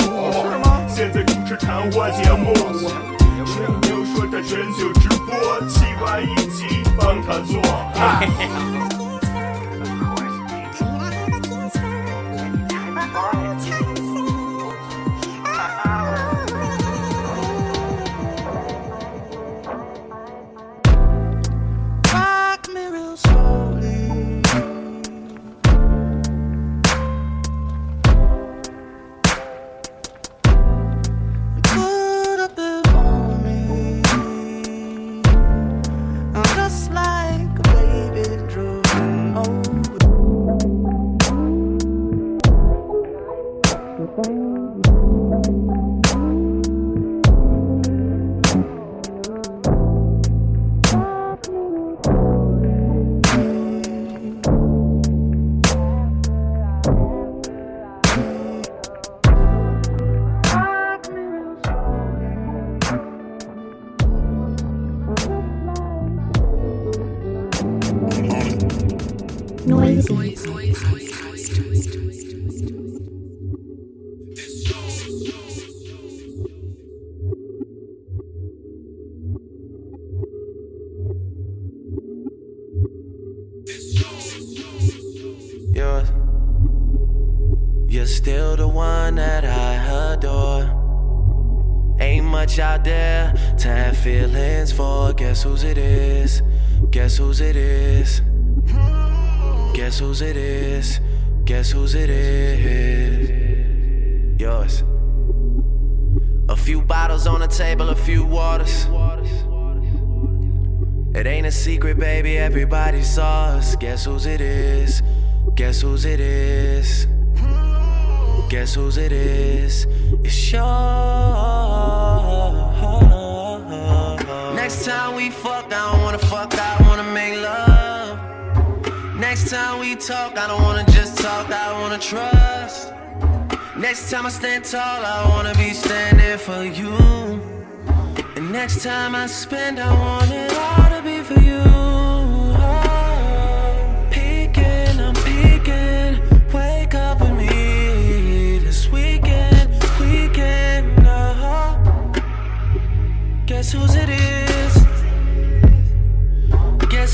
Speaker 19: 现在主持谈话节目，吹牛说他全球直播，七万一级帮他做。
Speaker 18: Guess whose it is? Guess whose it is? Yours. A few bottles on the table, a few waters. It ain't a secret, baby, everybody saw us. Guess whose it is? Guess whose it is? Guess whose it is? It's yours. Next time we fuck, I don't wanna fuck, I wanna make love. Next time we talk, I don't wanna just talk, I wanna trust. Next time I stand tall, I wanna be standing for you. And next time I spend, I want it all to be for you. Peeking, I'm. Wake up with me this weekend, weekend. Uh-huh. Guess whose it is?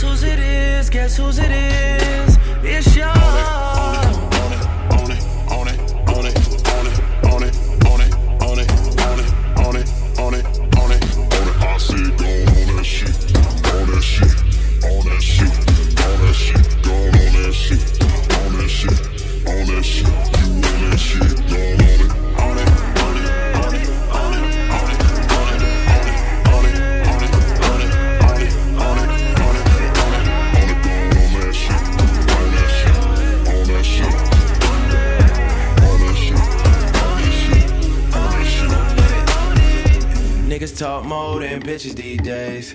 Speaker 18: Guess whose it is? Guess whose it is? It's yours. mode and bitches these days.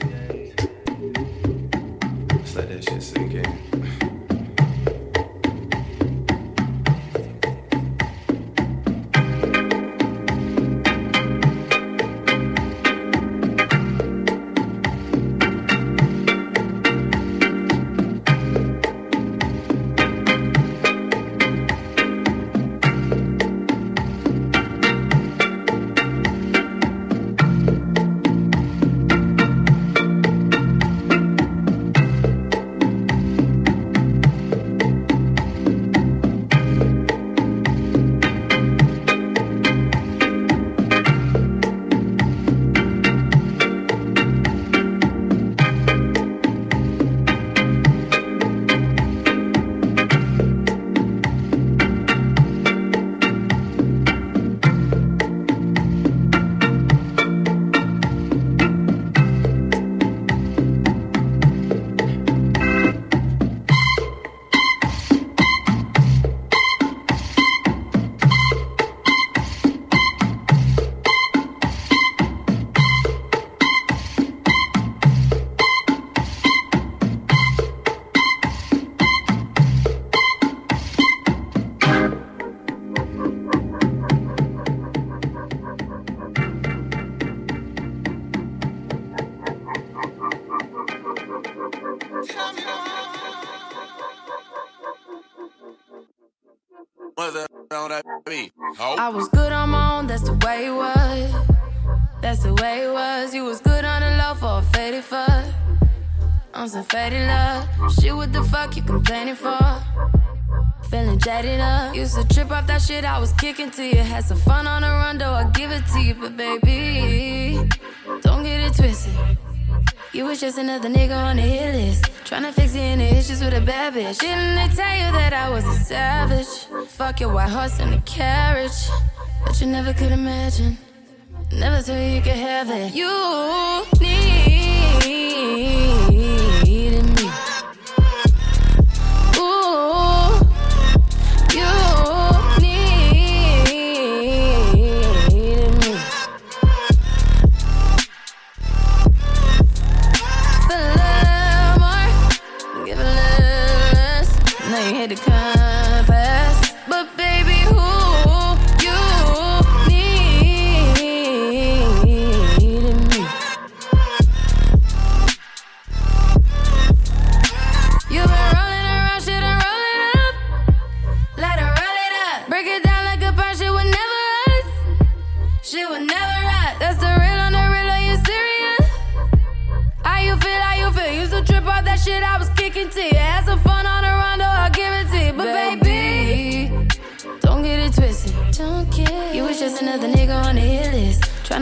Speaker 10: Beat?
Speaker 20: I was good on my own, that's the way it was. That's the way it was. You was good on the low for a faded fuck. On some faded love. Shit, what the fuck you complaining for? Feeling jaded up. Used to trip off that shit I was kicking to you. Had some fun on the run, though I give it to you. But baby, don't get it twisted. You was just another nigga on the hit list. Tryna fix any issues with a bad bitch. Didn't they tell you that I was a savage? Fuck your white horse and a carriage. But you never could imagine. Never thought you could have it. You needed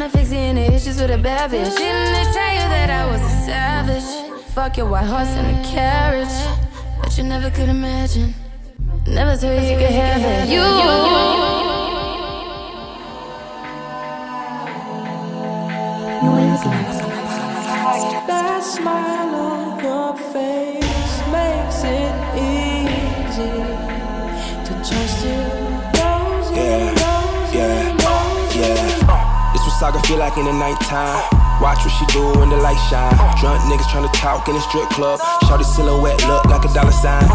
Speaker 20: Tryna fix any issues with a bad bitch. Didn't they tell you that I was a savage? Fuck your white horse and a carriage. But you never could imagine. Never thought you could have it. You.
Speaker 21: That smile
Speaker 9: what saga feel like in the nighttime. Watch what she do when the light shine. Drunk niggas tryna talk in the strip club. Shorty silhouette look like a dollar sign.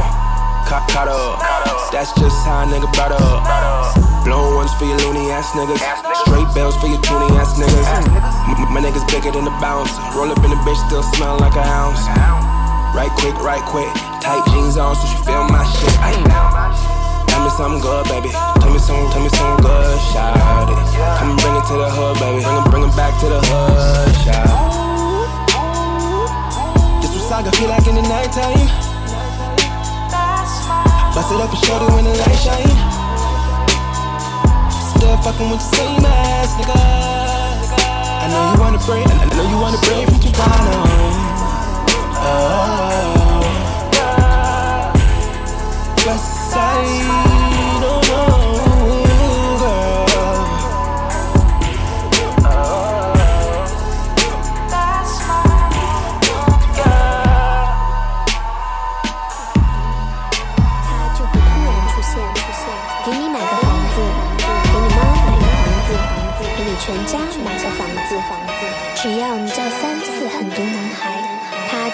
Speaker 9: Caught, caught up. That's just how a nigga brought up. Blown ones for your loony ass niggas. Straight bells for your toony ass niggas. M- my niggas bigger than the bounce. Roll up in the bitch, still smell like a ounce. Right quick, right quick. Tight jeans on, so she feel my shit. Ay. Tell me something good, baby. Tell me something, tell me something good, shout it. Come and bring it to the hood, baby. Bring it, bring it back to the hood, shout it. This what saga feel like in the nighttime. Bust it up and show when the light shine. Still fucking with the same ass nigga. I know you wanna break, I know you wanna break from Toronto. Oh, West
Speaker 22: sight.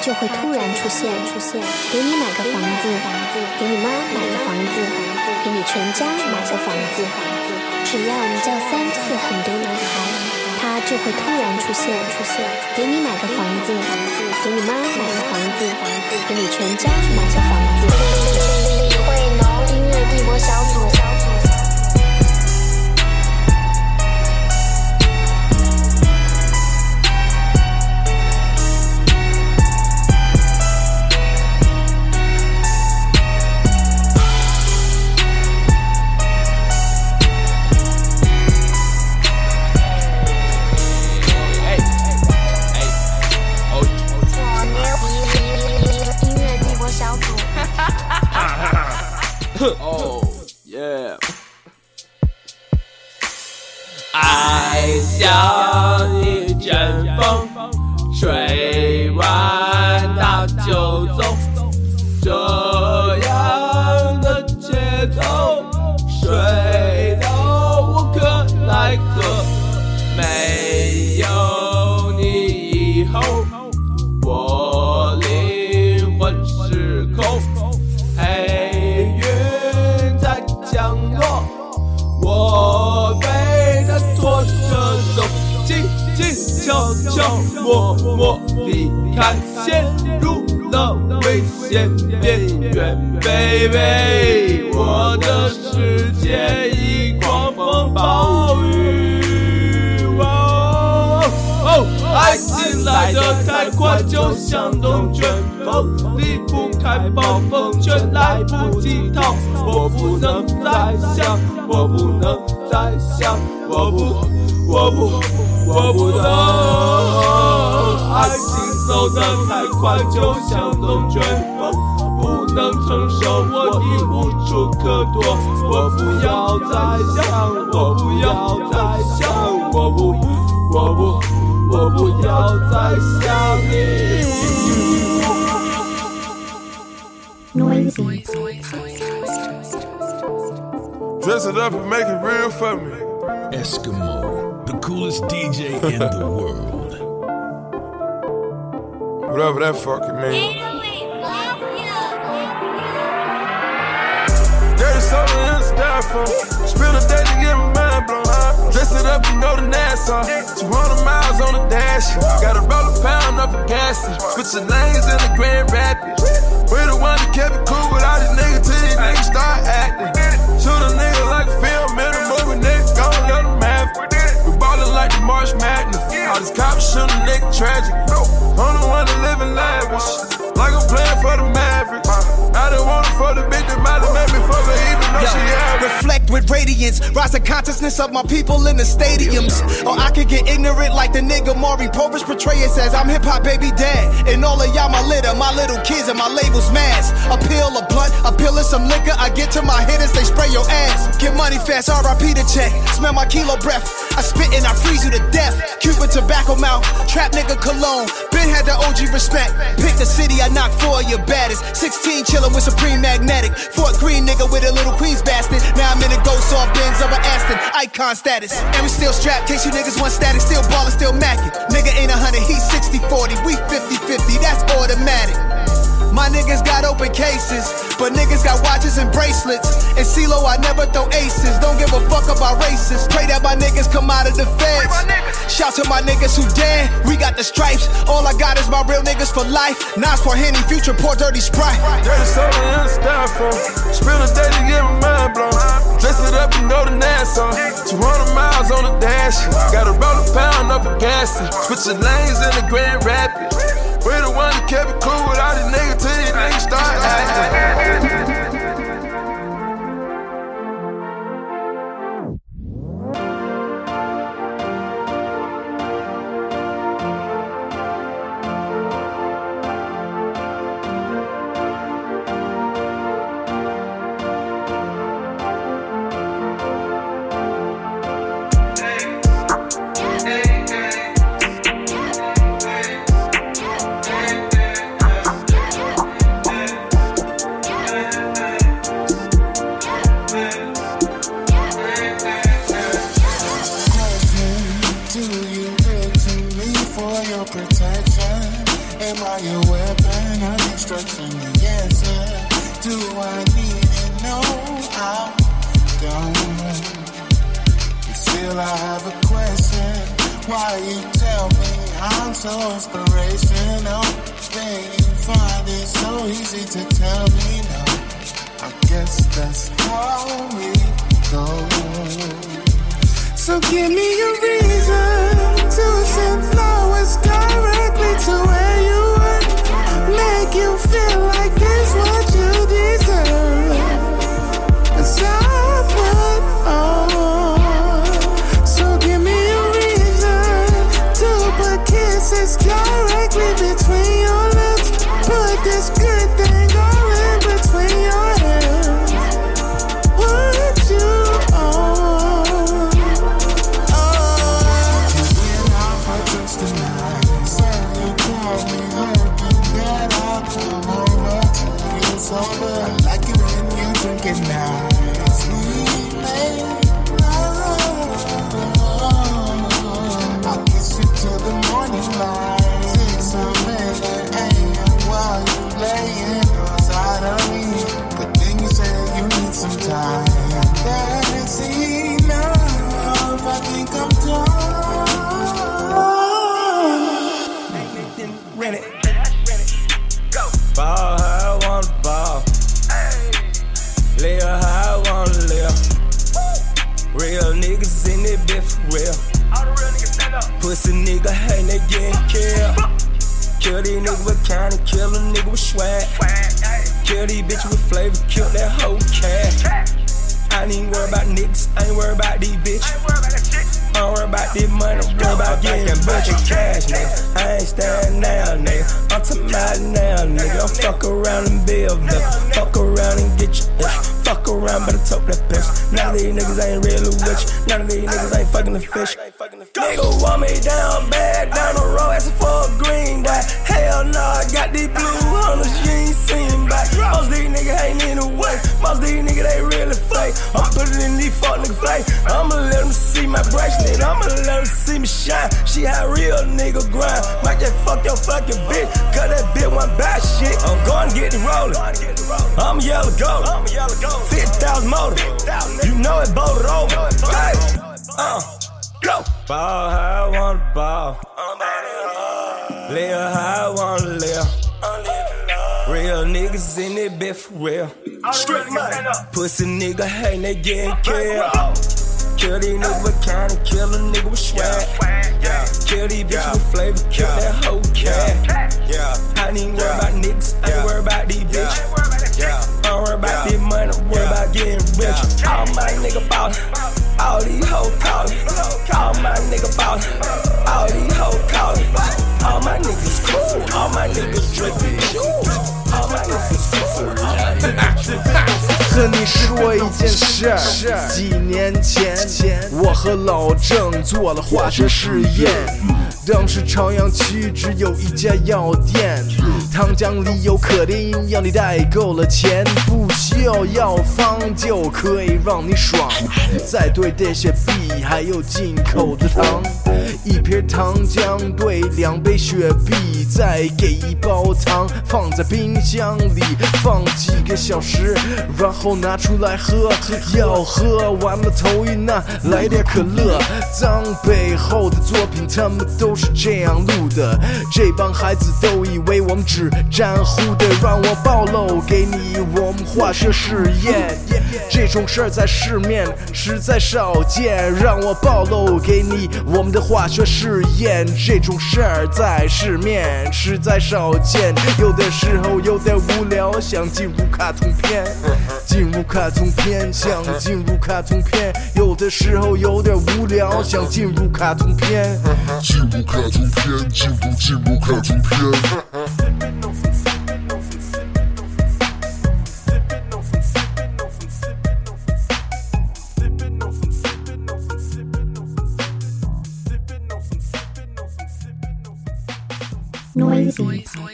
Speaker 22: 就会突然出现，出现，给你买个房子，给你妈买个房子，给你全家买个房子，只要你叫三次很多男孩，他就会突然出现，出现，给你买个房子，给你妈买个房子，给你全家买个房子。李慧农音乐帝国小组。
Speaker 23: 来得太快，就像龙卷风，离不开暴风圈，来不及逃。我不能再想，我不能再想，我不，我不，我不能。爱情走得太快，就像龙卷风，不能承受，我已无处可躲。我不要再想，我不要再想，我不，我不，我不要再想你。
Speaker 24: Dress it up and make it real for me.
Speaker 25: Eskimo, the coolest DJ in the world.
Speaker 24: Whatever that fucking means. Dirty soda in the styrofoam. Spend a day to get my mind blown. Dress it up and go to Nassau. 200 miles on the dash. Gotta roll a pound up a gas. Switching lanes in the Grand Rapids. We the one that kept it cool with all these niggas till these niggas start acting. Shoot a nigga like a film in a movie, nigga gon' let them have it. We ballin' like the March Madness. All these cops shoot a nigga tragic. I'm the one that living lavish. Like I'm playing for the Mavericks. I want it for the bitch that might have made me fuck her even though she average.
Speaker 15: Reflect with radiance, rise the consciousness of my people in the stadiums. Or I could get ignorant like the nigga Maury Povich portray it says I'm hip hop baby dad. And all of y'all my litter, my little kids and my labels mass. A pill, a blunt, a pill some liquor. I get to my hitters, they spray your ass. Get money fast, RIP the check. Smell my kilo breath. I spit and I freeze you to death. Cuban tobacco mouth, trap nigga cologne. Ben had the OG respect. Pick the city, I knock four of your baddest. 16 chillin' with Supreme Magnetic. Fort Green nigga with a little Queens bastard. Now I'm in a ghost off Benz of an Aston. Icon status. And we still strapped, case you niggas want static. Still ballin', still mackin'. Nigga ain't a hundred, he's 60 40. We 50 50, that's automatic. My niggas got open cases, but niggas got watches and bracelets. And CeeLo, I never throw aces. Don't give a fuck about races. Pray that my niggas come out of the feds. Shout to my niggas who dead. We got the stripes. All I got is my real niggas for life. Nas for Henny, future poor dirty sprite.
Speaker 24: Dirty soda in the styrofoam. Spend a day to get my mind blown. Dress it up and go to Nassau. 200 miles on the dash. Gotta roll a pound up a gas. Switching lanes in the Grand Rapids. We the one that kept it cool with all these niggas till these niggas start acting.
Speaker 26: Why you tell me I'm so inspirational? Then you find it so easy to tell me no. I guess that's how we go. So give me a reason to send flowers directly
Speaker 17: Ball how I wanna ball. Live how I wanna live. Real niggas in it, bitch for real. Straight money. Pussy nigga, hey, they getting killed. Kill these niggas with kind of kill a nigga with swag. Kill these bitches with flavor, kill that whole cat. I ain't even worry about niggas, I ain't worry about these bitches. I don't worry about this money, I worry about getting rich. All my nigga ballin'. All these hoes callin'. All my nigga ballin'. All these hoes callin'. All my niggas cool. All my niggas drippin'. All my niggas cool. All my niggas
Speaker 27: 和你说一件事，几年前，我和老郑做了化学实验。当时朝阳区只有一家药店，糖浆里有可丁，要你带够了钱，不需要药方就可以让你爽。再兑点雪碧，还有进口的糖，一瓶糖浆兑两杯雪碧，再给一包糖放在冰箱里放几个小时，然后拿出来喝。要喝完了头晕那来点可乐。脏背后的作品他们都是这样录的，这帮孩子都以为我们只沾糊的，让我暴露给你我们化学实验。这种事儿在市面实在少见，让我暴露给你我们的化学实验。这种事儿在市面实在少见，有的时候有点无聊，想进入卡通片，进入卡通片，想进入卡通片，有的时候有点无聊，想进入卡通片，
Speaker 16: 进入卡通片，进入进入卡通片。
Speaker 22: Noisy. Noisy.